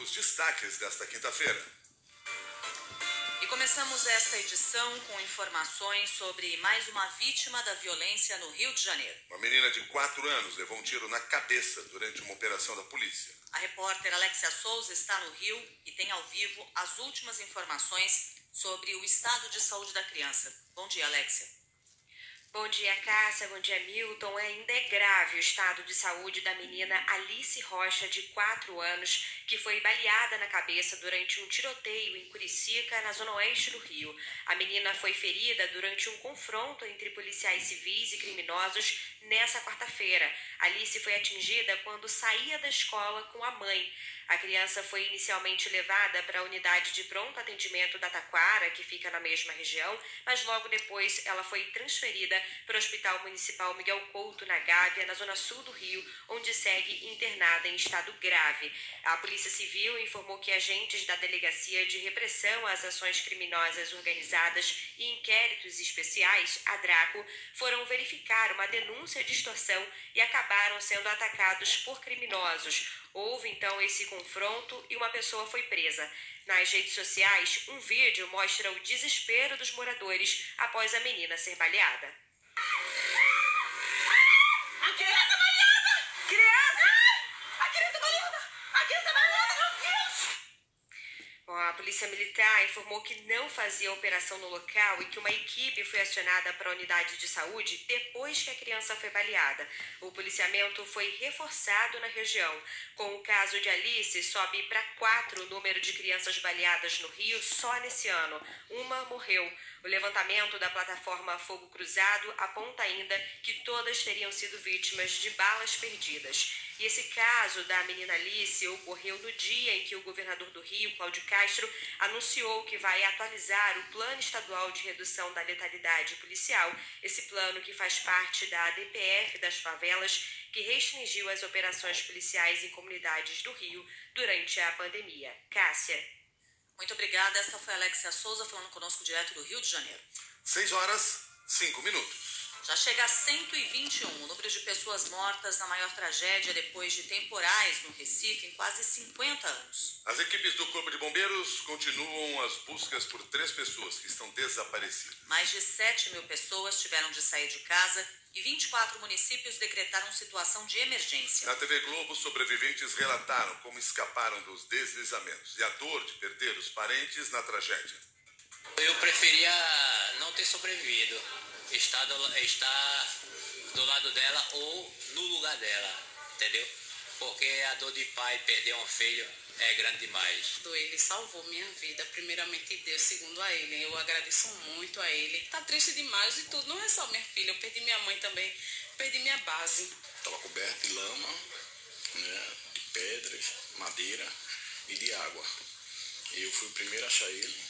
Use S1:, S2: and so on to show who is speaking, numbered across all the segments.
S1: Os destaques desta quinta-feira.
S2: E começamos esta edição com informações sobre mais uma vítima da violência no Rio de Janeiro.
S1: Uma menina de 4 anos levou um tiro na cabeça durante uma operação da polícia.
S2: A repórter Alexia Souza está no Rio e tem ao vivo as últimas informações sobre o estado de saúde da criança. Bom dia, Alexia.
S3: Bom dia, Cássia. Bom dia, Milton. Ainda é grave o estado de saúde da menina Alice Rocha, de 4 anos, que foi baleada na cabeça durante um tiroteio em Curicica, na zona oeste do Rio. A menina foi ferida durante um confronto entre policiais civis e criminosos nessa quarta-feira. Alice foi atingida quando saía da escola com a mãe. A criança foi inicialmente levada para a unidade de pronto atendimento da Taquara, que fica na mesma região, mas logo depois ela foi transferida para o Hospital Municipal Miguel Couto, na Gávea, na zona sul do Rio, onde segue internada em estado grave. A Polícia Civil informou que agentes da Delegacia de Repressão às Ações Criminosas Organizadas e Inquéritos Especiais, a DRACO, foram verificar uma denúncia de extorsão e acabaram sendo atacados por criminosos. Houve então esse confronto e uma pessoa foi presa. Nas redes sociais, um vídeo mostra o desespero dos moradores após a menina ser baleada.
S4: A criança baleada! Criança! A criança baleada! A
S3: Polícia Militar informou que não fazia operação no local e que uma equipe foi acionada para a unidade de saúde depois que a criança foi baleada. O policiamento foi reforçado na região. Com o caso de Alice, sobe para quatro o número de crianças baleadas no Rio só nesse ano. Uma morreu. O levantamento da plataforma Fogo Cruzado aponta ainda que todas teriam sido vítimas de balas perdidas. E esse caso da menina Alice ocorreu no dia em que o governador do Rio, Cláudio Castro, anunciou que vai atualizar o Plano Estadual de Redução da Letalidade Policial, esse plano que faz parte da DPF das favelas, que restringiu as operações policiais em comunidades do Rio durante a pandemia. Cássia.
S2: Muito obrigada. Esta foi a Alexia Souza falando conosco direto do Rio de Janeiro.
S1: 6 horas, 5 minutos.
S2: Já chega a 121 o número de pessoas mortas na maior tragédia depois de temporais no Recife em quase 50 anos.
S1: As equipes do Corpo de Bombeiros continuam as buscas por três pessoas que estão desaparecidas.
S2: Mais de 7 mil pessoas tiveram de sair de casa e 24 municípios decretaram situação de emergência.
S1: Na TV Globo, sobreviventes relataram como escaparam dos deslizamentos e a dor de perder os parentes na tragédia.
S5: Eu preferia não ter sobrevivido, estar do, estar do lado dela ou no lugar dela, entendeu? Porque a dor de pai perder um filho é grande demais.
S6: Ele salvou minha vida, primeiramente Deus, segundo a ele. Eu agradeço muito a ele. Tá triste demais e tudo, não é só minha filha, eu perdi minha mãe também, perdi minha base.
S7: Estava coberto de lama, né, de pedras, madeira e de água. E eu fui o primeiro a achar ele.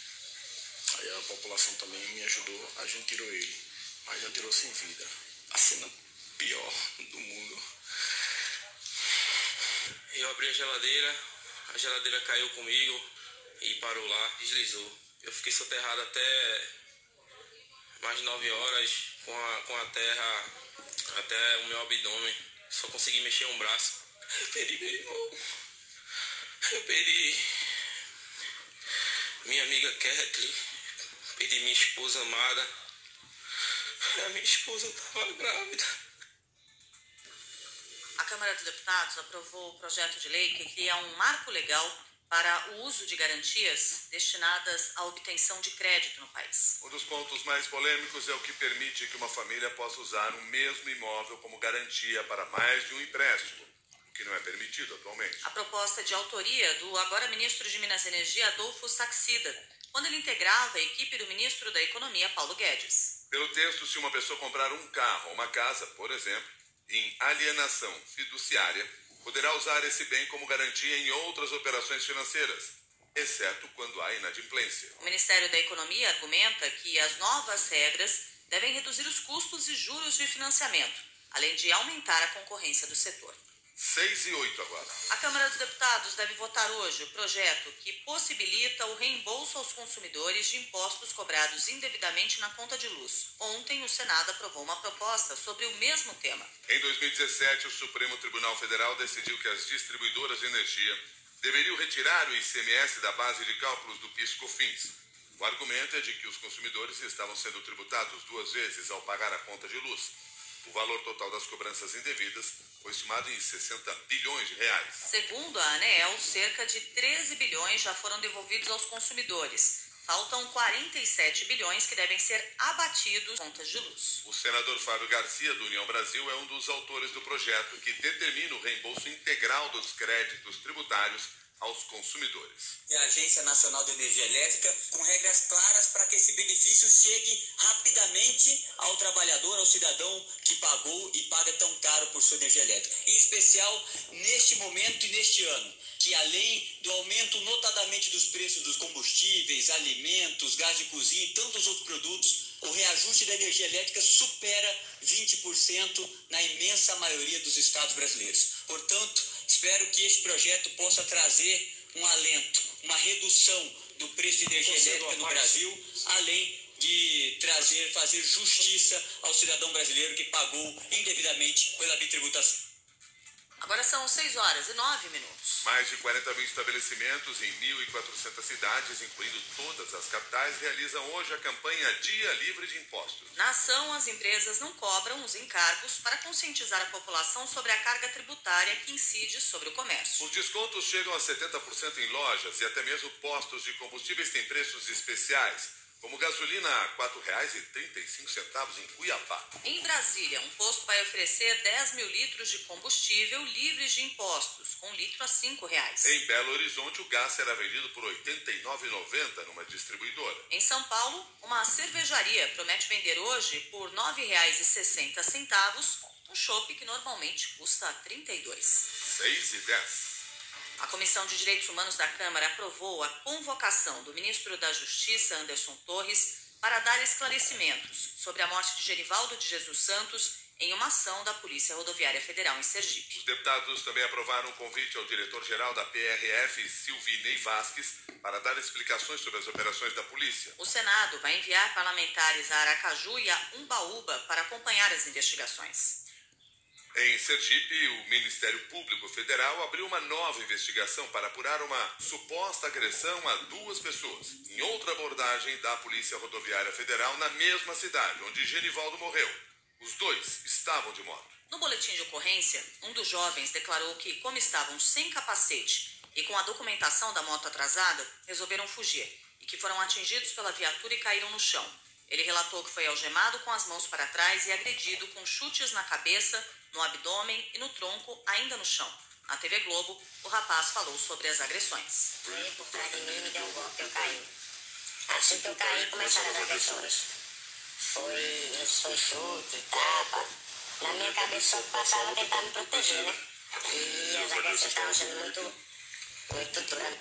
S7: Aí a população também me ajudou, a gente tirou ele, mas já tirou sem vida. A cena pior do mundo.
S8: Eu abri a geladeira, a geladeira caiu comigo e parou lá, deslizou. Eu fiquei soterrado até mais de nove horas com a, com a terra até o meu abdômen. Só consegui mexer um braço. Eu perdi meu irmão. Eu perdi minha amiga Kathleen. Perdi minha esposa amada. A minha esposa estava grávida.
S2: A Câmara dos Deputados aprovou o projeto de lei que cria um marco legal para o uso de garantias destinadas à obtenção de crédito no país.
S1: Um dos pontos mais polêmicos é o que permite que uma família possa usar o mesmo imóvel como garantia para mais de um empréstimo, o que não é permitido atualmente.
S2: A proposta é de autoria do agora ministro de Minas e Energia, Adolfo Saxida, quando ele integrava a equipe do ministro da Economia, Paulo Guedes.
S1: Pelo texto, se uma pessoa comprar um carro ou uma casa, por exemplo, em alienação fiduciária, poderá usar esse bem como garantia em outras operações financeiras, exceto quando há inadimplência.
S2: O Ministério da Economia argumenta que as novas regras devem reduzir os custos e juros de financiamento, além de aumentar a concorrência do setor.
S1: 6 e 8 agora.
S2: A Câmara dos Deputados deve votar hoje o projeto que possibilita o reembolso aos consumidores de impostos cobrados indevidamente na conta de luz. Ontem, o Senado aprovou uma proposta sobre o mesmo tema.
S1: Em 2017, o Supremo Tribunal Federal decidiu que as distribuidoras de energia deveriam retirar o ICMS da base de cálculos do PIS/COFINS. O argumento é de que os consumidores estavam sendo tributados duas vezes ao pagar a conta de luz. O valor total das cobranças indevidas foi estimado em 60 bilhões de reais.
S2: Segundo a ANEEL, cerca de 13 bilhões já foram devolvidos aos consumidores. Faltam 47 bilhões que devem ser abatidos contas de luz.
S1: O senador Fábio Garcia, do União Brasil, é um dos autores do projeto que determina o reembolso integral dos créditos tributários aos consumidores.
S9: E a Agência Nacional de Energia Elétrica com regras claras para que esse benefício chegue rapidamente ao trabalhador, ao cidadão que pagou e paga tão caro por sua energia elétrica. Em especial neste momento e neste ano, que além do aumento notadamente dos preços dos combustíveis, alimentos, gás de cozinha e tantos outros produtos, o reajuste da energia elétrica supera 20% na imensa maioria dos estados brasileiros. Portanto, espero que este projeto possa trazer um alento, uma redução do preço de energia elétrica no Brasil, além de trazer, fazer justiça ao cidadão brasileiro que pagou indevidamente pela bitributação.
S2: Agora são 6 horas e 9 minutos.
S1: Mais de 40 mil estabelecimentos em 1.400 cidades, incluindo todas as capitais, realizam hoje a campanha Dia Livre de Impostos.
S2: Na ação, as empresas não cobram os encargos para conscientizar a população sobre a carga tributária que incide sobre o comércio.
S1: Os descontos chegam a 70% em lojas e até mesmo postos de combustíveis têm preços especiais. Como gasolina a R$ 4,35 em Cuiabá.
S2: Em Brasília, um posto vai oferecer 10 mil litros de combustível livres de impostos, com litro a 5 reais.
S1: Em Belo Horizonte, o gás será vendido por R$ 89,90 numa distribuidora.
S2: Em São Paulo, uma cervejaria promete vender hoje por R$ 9,60 um chopp que normalmente custa R$ 32.
S1: 6 e 10.
S2: A Comissão de Direitos Humanos da Câmara aprovou a convocação do ministro da Justiça, Anderson Torres, para dar esclarecimentos sobre a morte de Gerivaldo de Jesus Santos em uma ação da Polícia Rodoviária Federal em Sergipe.
S1: Os deputados também aprovaram um convite ao diretor-geral da PRF, Silvinei Vasques, para dar explicações sobre as operações da polícia.
S2: O Senado vai enviar parlamentares a Aracaju e a Umbaúba para acompanhar as investigações.
S1: Em Sergipe, o Ministério Público Federal abriu uma nova investigação para apurar uma suposta agressão a duas pessoas, em outra abordagem da Polícia Rodoviária Federal na mesma cidade, onde Genivaldo morreu. Os dois estavam de moto.
S2: No boletim de ocorrência, um dos jovens declarou que, como estavam sem capacete e com a documentação da moto atrasada, resolveram fugir e que foram atingidos pela viatura e caíram no chão. Ele relatou que foi algemado com as mãos para trás e agredido com chutes na cabeça, no abdômen e no tronco, ainda no chão. Na TV Globo, o rapaz falou sobre as agressões.
S10: Veio por trás de mim me deu um golpe, eu caí. Assim que eu caí, começaram as agressões. Foi, foi chute, tapa. Na minha cabeça só passava tentar me proteger, né? E as agressões estavam sendo muito, muito duras.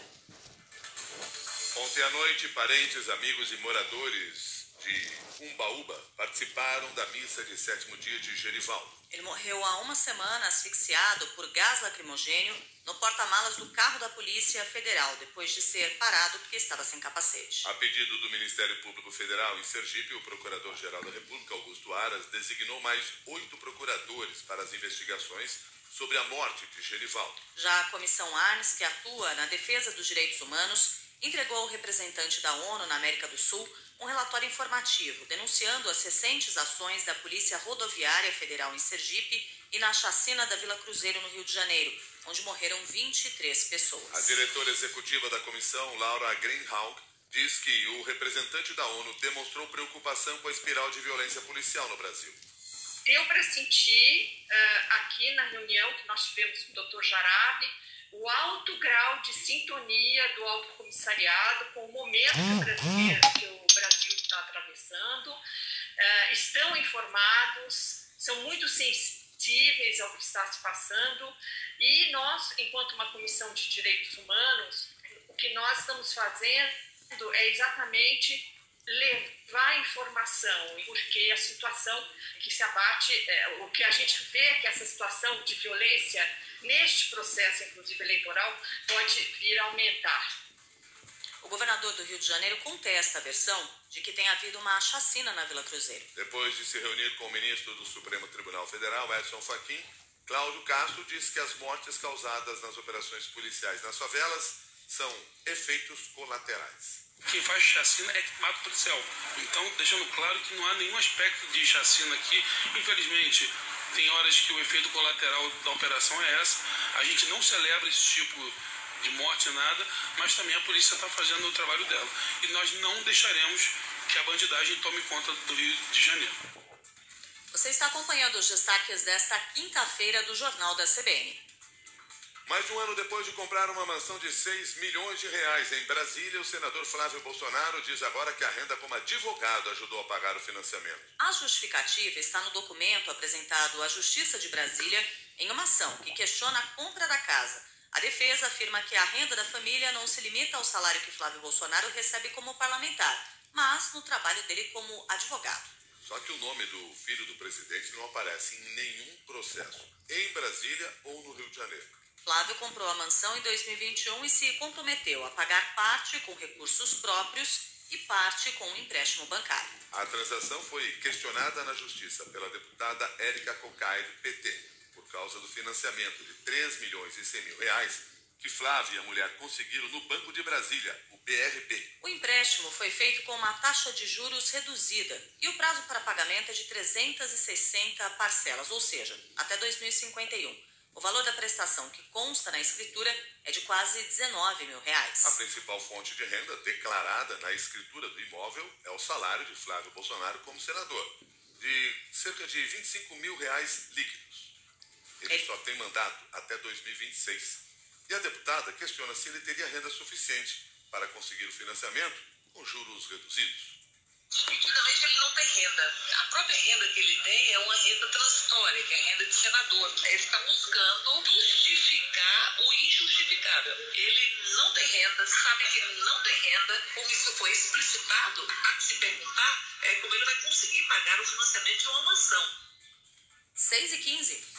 S1: Ontem à noite, parentes, amigos e moradores de Umbaúba participaram da missa de sétimo dia de Gerivaldo.
S2: Ele morreu há uma semana asfixiado por gás lacrimogênio no porta-malas do carro da Polícia Federal, depois de ser parado porque estava sem capacete.
S1: A pedido do Ministério Público Federal em Sergipe, o Procurador-Geral da República, Augusto Aras, designou mais oito procuradores para as investigações sobre a morte de Gerivaldo.
S2: Já a Comissão Arnes, que atua na defesa dos direitos humanos, entregou ao representante da ONU na América do Sul um relatório informativo denunciando as recentes ações da Polícia Rodoviária Federal em Sergipe e na chacina da Vila Cruzeiro, no Rio de Janeiro, onde morreram 23 pessoas.
S1: A diretora executiva da comissão, Laura Greenhalgh, diz que o representante da ONU demonstrou preocupação com a espiral de violência policial no Brasil.
S11: Deu para sentir uh, aqui na reunião que nós tivemos com o Dr. Jarabe o alto grau de sintonia do Alto Comissariado com o momento brasileiro que o Brasil está atravessando. Uh, estão informados, são muito sensíveis ao que está se passando e nós, enquanto uma comissão de direitos humanos, o que nós estamos fazendo é exatamente levar informação, porque a situação que se abate, é, o que a gente vê é que essa situação de violência neste processo, inclusive eleitoral, pode vir a aumentar.
S2: O governador do Rio de Janeiro contesta a versão de que tem havido uma chacina na Vila Cruzeiro.
S1: Depois de se reunir com o ministro do Supremo Tribunal Federal, Edson Fachin, Cláudio Castro diz que as mortes causadas nas operações policiais nas favelas são efeitos colaterais.
S12: Quem faz chacina é que mata o policial. Então, deixando claro que não há nenhum aspecto de chacina aqui. Infelizmente, tem horas que o efeito colateral da operação é essa. A gente não celebra esse tipo de morte, nada, mas também a polícia está fazendo o trabalho dela. E nós não deixaremos que a bandidagem tome conta do Rio de Janeiro.
S2: Você está acompanhando os destaques desta quinta-feira do Jornal da CBN.
S1: Mais de um ano depois de comprar uma mansão de 6 milhões de reais em Brasília, o senador Flávio Bolsonaro diz agora que a renda como advogado ajudou a pagar o financiamento.
S2: A justificativa está no documento apresentado à Justiça de Brasília em uma ação que questiona a compra da casa. A defesa afirma que a renda da família não se limita ao salário que Flávio Bolsonaro recebe como parlamentar, mas no trabalho dele como advogado.
S1: Só que o nome do filho do presidente não aparece em nenhum processo, em Brasília ou no Rio de Janeiro.
S2: Flávio comprou a mansão em 2021 e se comprometeu a pagar parte com recursos próprios e parte com um empréstimo bancário.
S1: A transação foi questionada na Justiça pela deputada Érica Cocai, do PT, por causa do financiamento de 3 milhões e 100 mil reais que Flávia e a mulher conseguiram no Banco de Brasília, o BRB.
S2: O empréstimo foi feito com uma taxa de juros reduzida e o prazo para pagamento é de 360 parcelas, ou seja, até 2051. O valor da prestação que consta na escritura é de quase 19 mil reais.
S1: A principal fonte de renda declarada na escritura do imóvel é o salário de Flávio Bolsonaro como senador, de cerca de 25 mil reais líquidos. Ele é. só tem mandato até 2026. E a deputada questiona se ele teria renda suficiente para conseguir o financiamento com juros reduzidos.
S13: Nitidamente ele não tem renda. A própria renda que ele tem é uma renda transitória, que é a renda de senador. Ele está buscando justificar o injustificável. Ele não tem renda, sabe que ele não tem renda, como isso foi explicitado, há que se perguntar é como ele vai conseguir pagar o financiamento de uma mansão.
S2: 6 e 15.